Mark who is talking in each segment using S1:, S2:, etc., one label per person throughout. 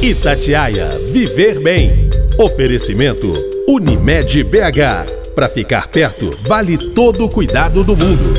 S1: Itatiaia Viver Bem. Oferecimento Unimed BH. Para ficar perto, vale todo o cuidado do mundo.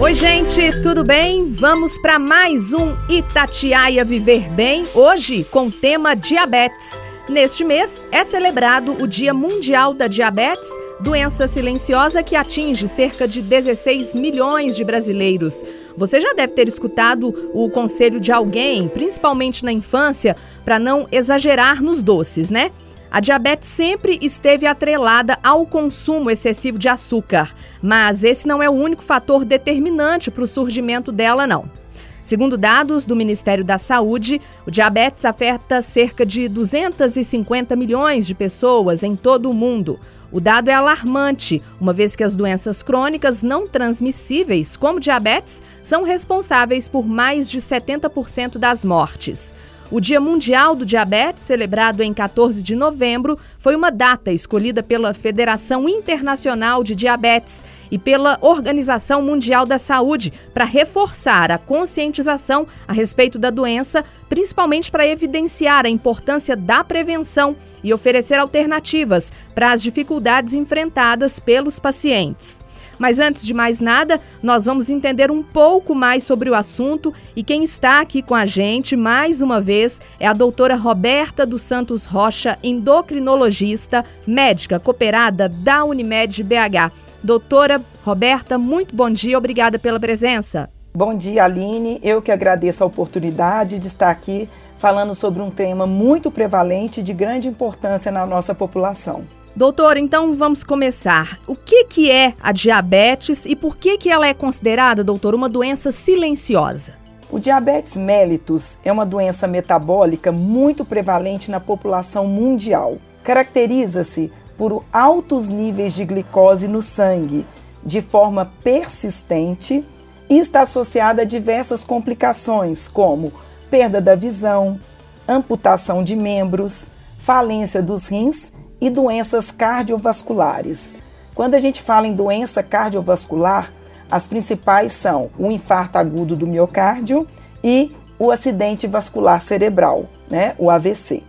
S2: Oi, gente, tudo bem? Vamos para mais um Itatiaia Viver Bem, hoje com o tema diabetes. Neste mês é celebrado o Dia Mundial da Diabetes, doença silenciosa que atinge cerca de 16 milhões de brasileiros. Você já deve ter escutado o conselho de alguém, principalmente na infância, para não exagerar nos doces, né? A diabetes sempre esteve atrelada ao consumo excessivo de açúcar, mas esse não é o único fator determinante para o surgimento dela, não. Segundo dados do Ministério da Saúde, o diabetes afeta cerca de 250 milhões de pessoas em todo o mundo. O dado é alarmante, uma vez que as doenças crônicas não transmissíveis, como diabetes, são responsáveis por mais de 70% das mortes. O Dia Mundial do Diabetes, celebrado em 14 de novembro, foi uma data escolhida pela Federação Internacional de Diabetes e pela Organização Mundial da Saúde para reforçar a conscientização a respeito da doença, principalmente para evidenciar a importância da prevenção e oferecer alternativas para as dificuldades enfrentadas pelos pacientes. Mas antes de mais nada, nós vamos entender um pouco mais sobre o assunto e quem está aqui com a gente mais uma vez é a doutora Roberta dos Santos Rocha, endocrinologista, médica cooperada da Unimed BH. Doutora Roberta, muito bom dia, obrigada pela presença.
S3: Bom dia, Aline. Eu que agradeço a oportunidade de estar aqui falando sobre um tema muito prevalente e de grande importância na nossa população.
S2: Doutor, então vamos começar. O que, que é a diabetes e por que, que ela é considerada, doutor, uma doença silenciosa?
S3: O diabetes mellitus é uma doença metabólica muito prevalente na população mundial. Caracteriza-se por altos níveis de glicose no sangue de forma persistente e está associada a diversas complicações, como perda da visão, amputação de membros, falência dos rins e doenças cardiovasculares. Quando a gente fala em doença cardiovascular, as principais são o infarto agudo do miocárdio e o acidente vascular cerebral, né, o AVC.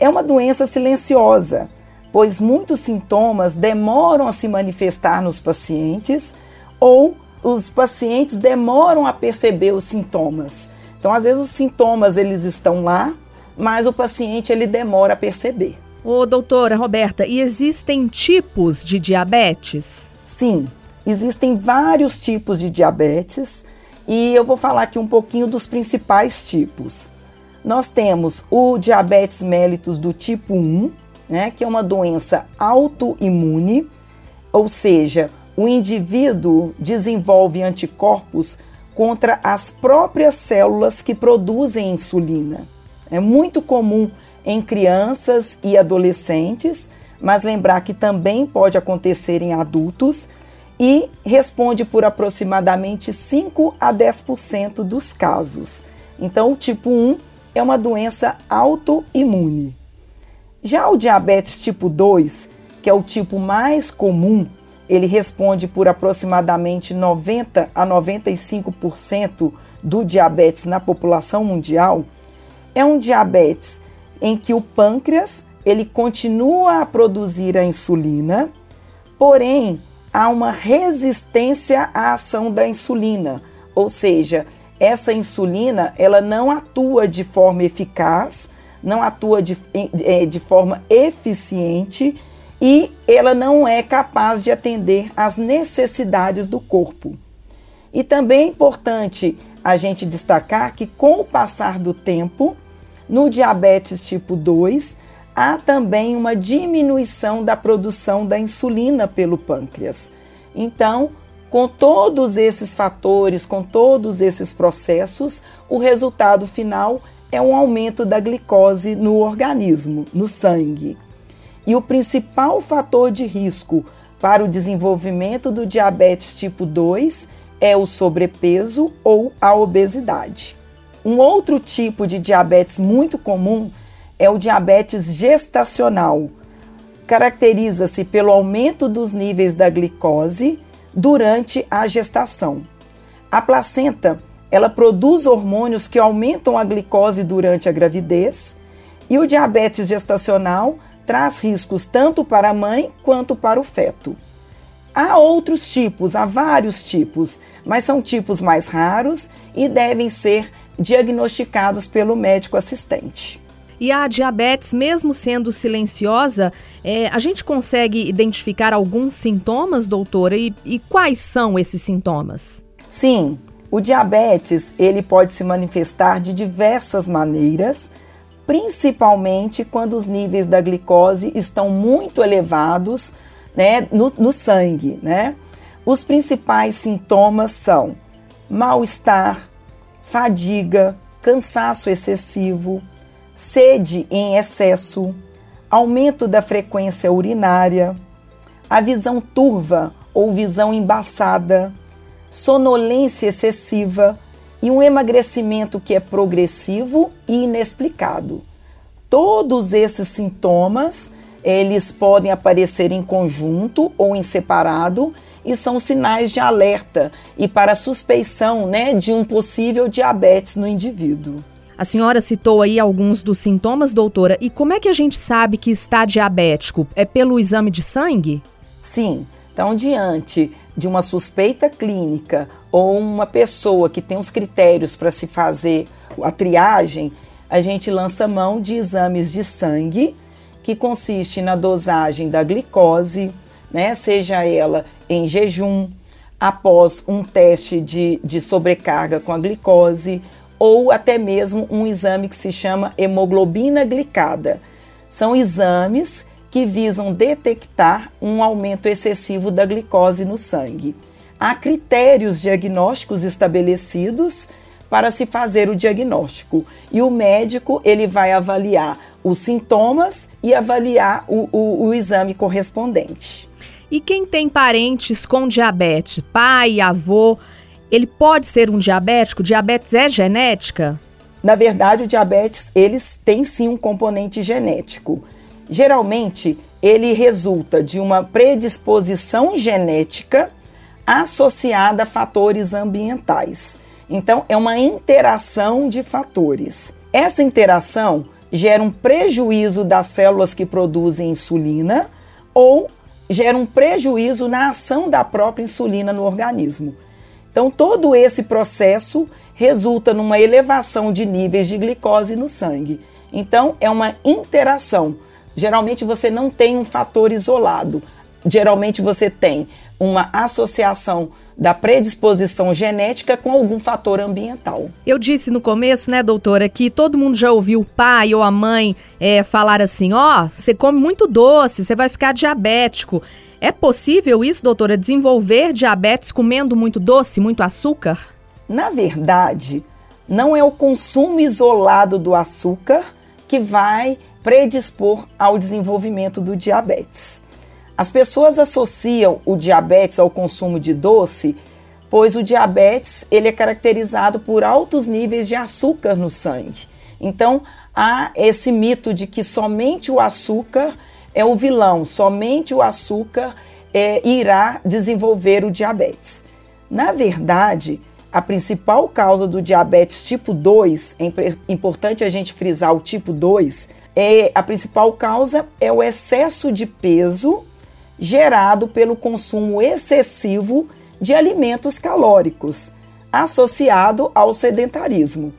S3: É uma doença silenciosa, pois muitos sintomas demoram a se manifestar nos pacientes ou os pacientes demoram a perceber os sintomas. Então, às vezes os sintomas eles estão lá, mas o paciente ele demora a perceber.
S2: Ô, doutora Roberta, e existem tipos de diabetes?
S3: Sim, existem vários tipos de diabetes e eu vou falar aqui um pouquinho dos principais tipos. Nós temos o diabetes mellitus do tipo 1, né, que é uma doença autoimune, ou seja, o indivíduo desenvolve anticorpos contra as próprias células que produzem insulina. É muito comum em crianças e adolescentes, mas lembrar que também pode acontecer em adultos e responde por aproximadamente 5 a 10% dos casos. Então, o tipo 1 é uma doença autoimune. Já o diabetes tipo 2, que é o tipo mais comum, ele responde por aproximadamente 90 a 95% do diabetes na população mundial, é um diabetes em que o pâncreas ele continua a produzir a insulina, porém há uma resistência à ação da insulina, ou seja, essa insulina ela não atua de forma eficaz, não atua de, é, de forma eficiente e ela não é capaz de atender às necessidades do corpo. E também é importante a gente destacar que com o passar do tempo, no diabetes tipo 2, há também uma diminuição da produção da insulina pelo pâncreas. Então, com todos esses fatores, com todos esses processos, o resultado final é um aumento da glicose no organismo, no sangue. E o principal fator de risco para o desenvolvimento do diabetes tipo 2 é o sobrepeso ou a obesidade. Um outro tipo de diabetes muito comum é o diabetes gestacional. Caracteriza-se pelo aumento dos níveis da glicose durante a gestação. A placenta ela produz hormônios que aumentam a glicose durante a gravidez, e o diabetes gestacional traz riscos tanto para a mãe quanto para o feto. Há outros tipos, há vários tipos, mas são tipos mais raros e devem ser diagnosticados pelo médico assistente.
S2: E a diabetes, mesmo sendo silenciosa, é, a gente consegue identificar alguns sintomas, doutora? E, e quais são esses sintomas?
S3: Sim, o diabetes ele pode se manifestar de diversas maneiras, principalmente quando os níveis da glicose estão muito elevados né, no, no sangue. Né? Os principais sintomas são mal-estar, fadiga, cansaço excessivo, sede em excesso, aumento da frequência urinária, a visão turva ou visão embaçada, sonolência excessiva e um emagrecimento que é progressivo e inexplicado. Todos esses sintomas, eles podem aparecer em conjunto ou em separado e são sinais de alerta e para suspeição, né, de um possível diabetes no indivíduo.
S2: A senhora citou aí alguns dos sintomas, doutora, e como é que a gente sabe que está diabético? É pelo exame de sangue?
S3: Sim. Então, diante de uma suspeita clínica ou uma pessoa que tem os critérios para se fazer a triagem, a gente lança mão de exames de sangue, que consiste na dosagem da glicose, né, seja ela em jejum, após um teste de, de sobrecarga com a glicose, ou até mesmo um exame que se chama hemoglobina glicada. São exames que visam detectar um aumento excessivo da glicose no sangue. Há critérios diagnósticos estabelecidos para se fazer o diagnóstico e o médico ele vai avaliar os sintomas e avaliar o, o, o exame correspondente.
S2: E quem tem parentes com diabetes, pai, avô, ele pode ser um diabético? Diabetes é genética?
S3: Na verdade, o diabetes, eles têm sim um componente genético. Geralmente, ele resulta de uma predisposição genética associada a fatores ambientais. Então, é uma interação de fatores. Essa interação gera um prejuízo das células que produzem insulina ou gera um prejuízo na ação da própria insulina no organismo. Então, todo esse processo resulta numa elevação de níveis de glicose no sangue. Então, é uma interação. Geralmente, você não tem um fator isolado. Geralmente, você tem uma associação da predisposição genética com algum fator ambiental.
S2: Eu disse no começo, né, doutora, que todo mundo já ouviu o pai ou a mãe é, falar assim: ó, oh, você come muito doce, você vai ficar diabético. É possível isso, doutora, desenvolver diabetes comendo muito doce, muito açúcar?
S3: Na verdade, não é o consumo isolado do açúcar que vai predispor ao desenvolvimento do diabetes. As pessoas associam o diabetes ao consumo de doce, pois o diabetes ele é caracterizado por altos níveis de açúcar no sangue. Então, há esse mito de que somente o açúcar é o vilão, somente o açúcar é, irá desenvolver o diabetes. Na verdade, a principal causa do diabetes tipo 2, é importante a gente frisar o tipo 2, é, a principal causa é o excesso de peso gerado pelo consumo excessivo de alimentos calóricos, associado ao sedentarismo.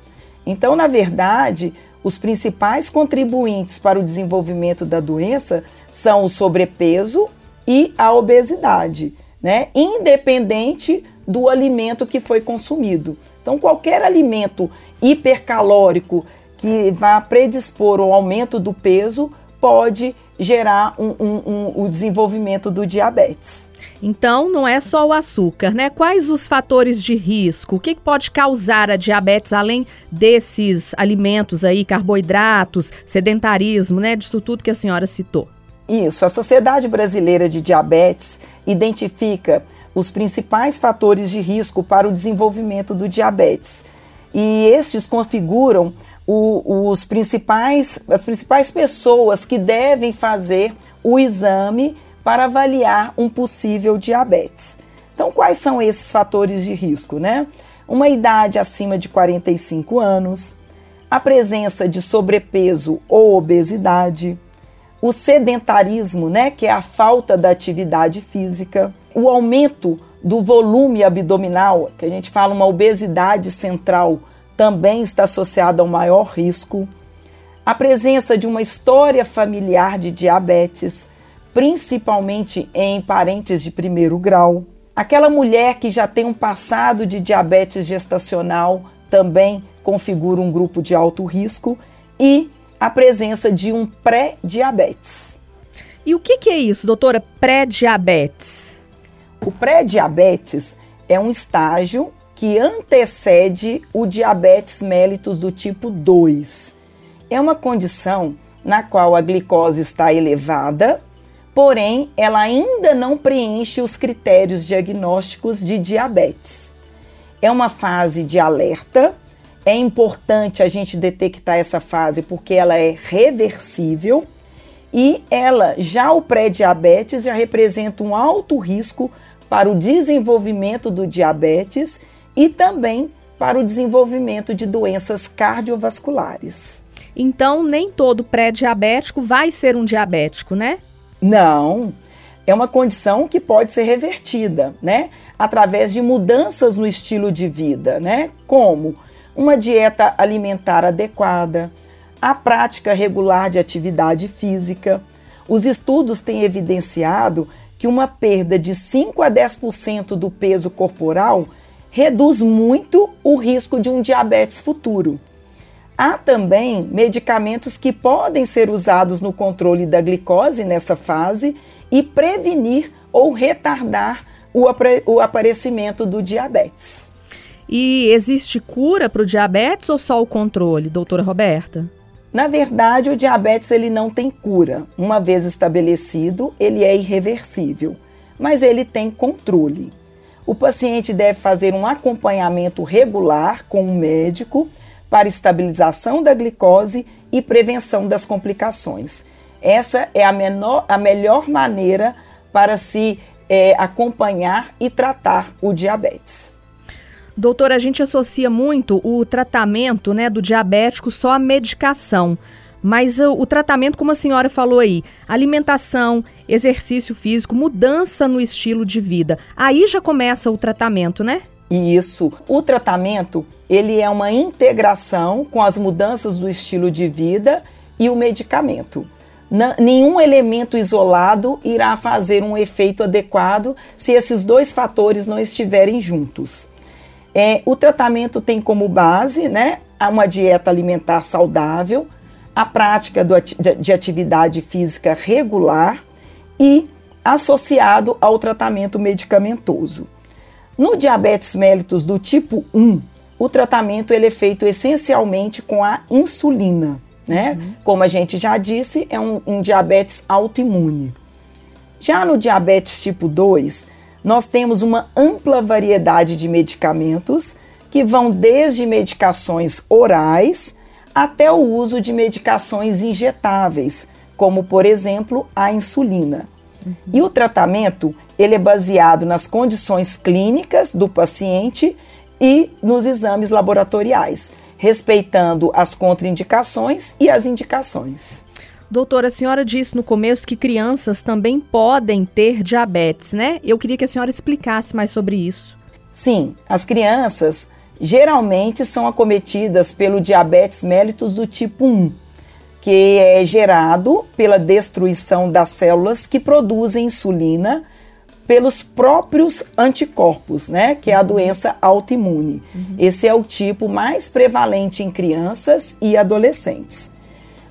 S3: Então, na verdade, os principais contribuintes para o desenvolvimento da doença são o sobrepeso e a obesidade, né? Independente do alimento que foi consumido. Então, qualquer alimento hipercalórico que vá predispor ao aumento do peso pode gerar um, um, um, o desenvolvimento do diabetes.
S2: Então, não é só o açúcar, né? Quais os fatores de risco? O que pode causar a diabetes além desses alimentos aí, carboidratos, sedentarismo, né? Disso tudo que a senhora citou.
S3: Isso, a Sociedade Brasileira de Diabetes identifica os principais fatores de risco para o desenvolvimento do diabetes. E estes configuram o, os principais, as principais pessoas que devem fazer o exame para avaliar um possível diabetes. Então, quais são esses fatores de risco, né? uma idade acima de 45 anos, a presença de sobrepeso ou obesidade, o sedentarismo, né, que é a falta da atividade física, o aumento do volume abdominal, que a gente fala uma obesidade central, também está associada ao maior risco. A presença de uma história familiar de diabetes, principalmente em parentes de primeiro grau. Aquela mulher que já tem um passado de diabetes gestacional também configura um grupo de alto risco e a presença de um pré-diabetes.
S2: E o que, que é isso, doutora? Pré-diabetes?
S3: O pré-diabetes é um estágio que antecede o diabetes mellitus do tipo 2. É uma condição na qual a glicose está elevada, porém ela ainda não preenche os critérios diagnósticos de diabetes. É uma fase de alerta. É importante a gente detectar essa fase porque ela é reversível e ela já o pré-diabetes já representa um alto risco para o desenvolvimento do diabetes e também para o desenvolvimento de doenças cardiovasculares.
S2: Então, nem todo pré-diabético vai ser um diabético, né?
S3: Não. É uma condição que pode ser revertida, né? Através de mudanças no estilo de vida, né? Como uma dieta alimentar adequada, a prática regular de atividade física. Os estudos têm evidenciado que uma perda de 5 a 10% do peso corporal reduz muito o risco de um diabetes futuro. Há também medicamentos que podem ser usados no controle da glicose nessa fase e prevenir ou retardar o, o aparecimento do diabetes.
S2: E existe cura para o diabetes ou só o controle, doutora Roberta?
S3: Na verdade, o diabetes ele não tem cura. Uma vez estabelecido, ele é irreversível, mas ele tem controle. O paciente deve fazer um acompanhamento regular com um médico para estabilização da glicose e prevenção das complicações. Essa é a, menor, a melhor maneira para se é, acompanhar e tratar o diabetes.
S2: Doutora, a gente associa muito o tratamento né, do diabético só à medicação. Mas o, o, tratamento, como a senhora falou aí, alimentação, exercício físico, mudança no estilo de vida. Aí já começa o tratamento, né?
S3: Isso. O tratamento, ele é uma integração com as mudanças do estilo de vida e o medicamento. nenhum elemento isolado irá fazer um efeito adequado se esses dois fatores não estiverem juntos. É, o tratamento tem como base né, uma dieta alimentar saudável, a prática do, de atividade física regular e associado ao tratamento medicamentoso. No diabetes mellitus do tipo 1, o tratamento ele é feito essencialmente com a insulina, né? Uhum. Como a gente já disse, é um, um diabetes autoimune. Já no diabetes tipo 2, nós temos uma ampla variedade de medicamentos que vão desde medicações orais até o uso de medicações injetáveis, como por exemplo a insulina. Uhum. E o tratamento ele é baseado nas condições clínicas do paciente e nos exames laboratoriais, respeitando as contraindicações e as indicações.
S2: Doutora, a senhora disse no começo que crianças também podem ter diabetes, né? Eu queria que a senhora explicasse mais sobre isso.
S3: Sim, as crianças geralmente são acometidas pelo diabetes mellitus do tipo 1, que é gerado pela destruição das células que produzem insulina pelos próprios anticorpos, né? Que é a doença autoimune. Uhum. Esse é o tipo mais prevalente em crianças e adolescentes.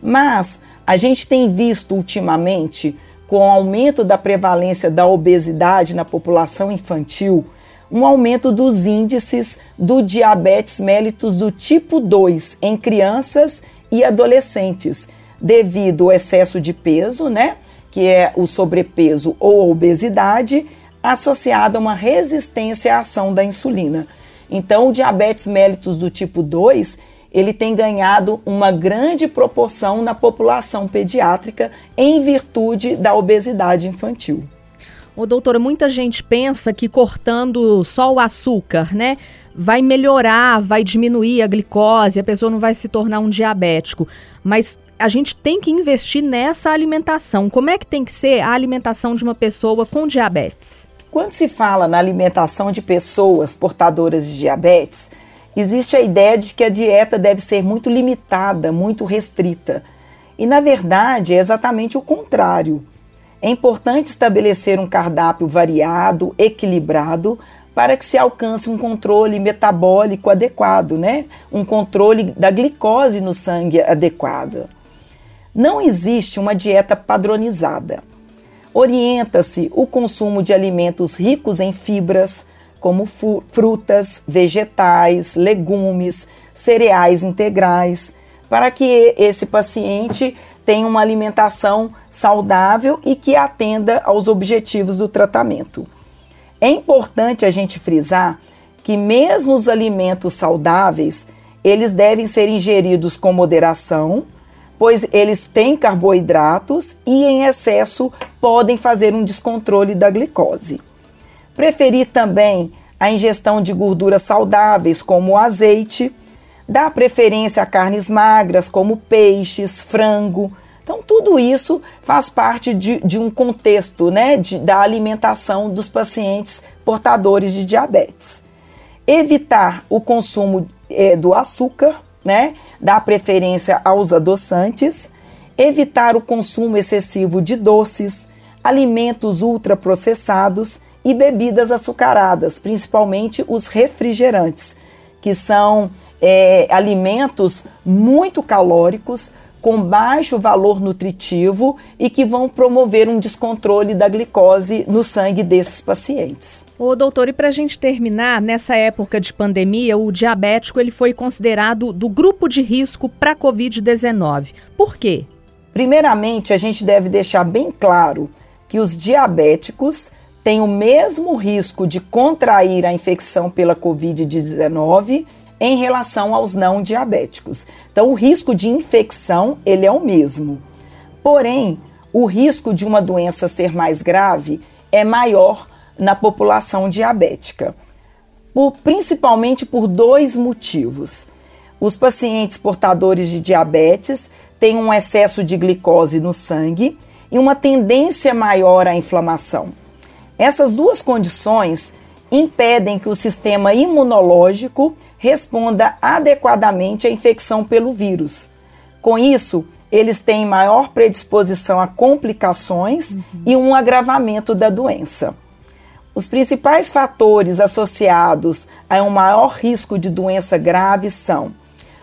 S3: Mas a gente tem visto ultimamente, com o aumento da prevalência da obesidade na população infantil, um aumento dos índices do diabetes mellitus do tipo 2 em crianças e adolescentes, devido ao excesso de peso, né, que é o sobrepeso ou obesidade, associado a uma resistência à ação da insulina. Então, o diabetes mellitus do tipo 2, ele tem ganhado uma grande proporção na população pediátrica em virtude da obesidade infantil.
S2: Ô, doutora, muita gente pensa que cortando só o açúcar, né, vai melhorar, vai diminuir a glicose, a pessoa não vai se tornar um diabético. Mas a gente tem que investir nessa alimentação. Como é que tem que ser a alimentação de uma pessoa com diabetes?
S3: Quando se fala na alimentação de pessoas portadoras de diabetes, existe a ideia de que a dieta deve ser muito limitada, muito restrita. E na verdade é exatamente o contrário. É importante estabelecer um cardápio variado, equilibrado, para que se alcance um controle metabólico adequado, né? Um controle da glicose no sangue adequado. Não existe uma dieta padronizada. Orienta-se o consumo de alimentos ricos em fibras, como frutas, vegetais, legumes, cereais integrais, para que esse paciente tenha uma alimentação saudável e que atenda aos objetivos do tratamento. É importante a gente frisar que mesmo os alimentos saudáveis, eles devem ser ingeridos com moderação, pois eles têm carboidratos e em excesso podem fazer um descontrole da glicose. Preferir também a ingestão de gorduras saudáveis, como o azeite, Dá preferência a carnes magras, como peixes, frango. Então, tudo isso faz parte de, de um contexto né, de, da alimentação dos pacientes portadores de diabetes. Evitar o consumo é, do açúcar, né, dar preferência aos adoçantes, evitar o consumo excessivo de doces, alimentos ultraprocessados e bebidas açucaradas, principalmente os refrigerantes, que são é, alimentos muito calóricos, com baixo valor nutritivo e que vão promover um descontrole da glicose no sangue desses pacientes.
S2: Ô, doutor, e para a gente terminar, nessa época de pandemia, o diabético ele foi considerado do grupo de risco para a Covid-19. Por quê?
S3: Primeiramente, a gente deve deixar bem claro que os diabéticos têm o mesmo risco de contrair a infecção pela Covid-19 em relação aos não diabéticos. Então, o risco de infecção ele é o mesmo. Porém, o risco de uma doença ser mais grave é maior na população diabética, por, principalmente por dois motivos. Os pacientes portadores de diabetes têm um excesso de glicose no sangue e uma tendência maior à inflamação. Essas duas condições impedem que o sistema imunológico responda adequadamente à infecção pelo vírus. Com isso, eles têm maior predisposição a complicações uhum. e um agravamento da doença. Os principais fatores associados a um maior risco de doença grave são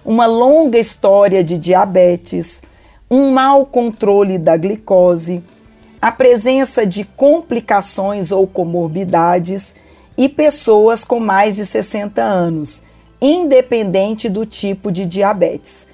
S3: uma longa história de diabetes, um mau controle da glicose, a presença de complicações ou comorbidades e pessoas com mais de 60 anos, independente do tipo de diabetes.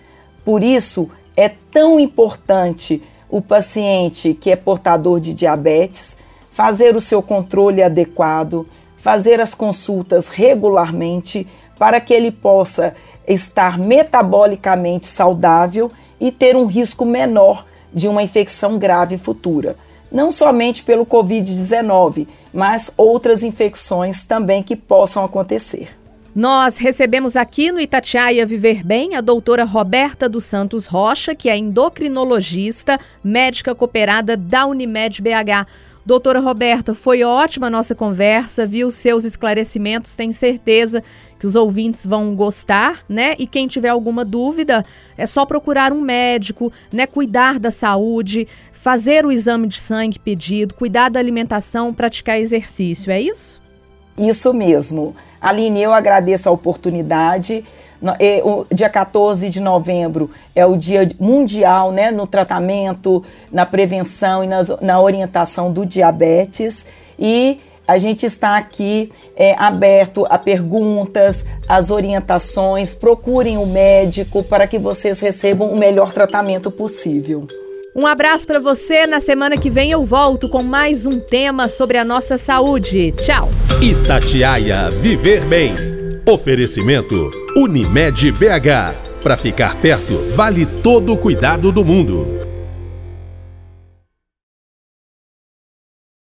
S3: Por isso, é tão importante o paciente que é portador de diabetes fazer o seu controle adequado, fazer as consultas regularmente para que ele possa estar metabolicamente saudável e ter um risco menor de uma infecção grave futura. Não somente pelo Covid-19, mas outras infecções também que possam acontecer.
S2: Nós recebemos aqui no Itatiaia Viver Bem a doutora Roberta dos Santos Rocha, que é endocrinologista, médica cooperada da Unimed BH. Doutora Roberta, foi ótima a nossa conversa, viu seus esclarecimentos, tenho certeza que os ouvintes vão gostar, né? E quem tiver alguma dúvida, é só procurar um médico, né? Cuidar da saúde, fazer o exame de sangue pedido, cuidar da alimentação, praticar exercício, é isso?
S3: Isso mesmo. Aline, eu agradeço a oportunidade. O dia 14 de novembro é o dia mundial né, no tratamento, na prevenção e na orientação do diabetes. E a gente está aqui é, aberto a perguntas, as orientações. Procurem o médico para que vocês recebam o melhor tratamento possível.
S2: Um abraço para você. Na semana que vem eu volto com mais um tema sobre a nossa saúde. Tchau.
S1: Itatiaia Viver Bem. Oferecimento Unimed BH. Para ficar perto, vale todo o cuidado do mundo.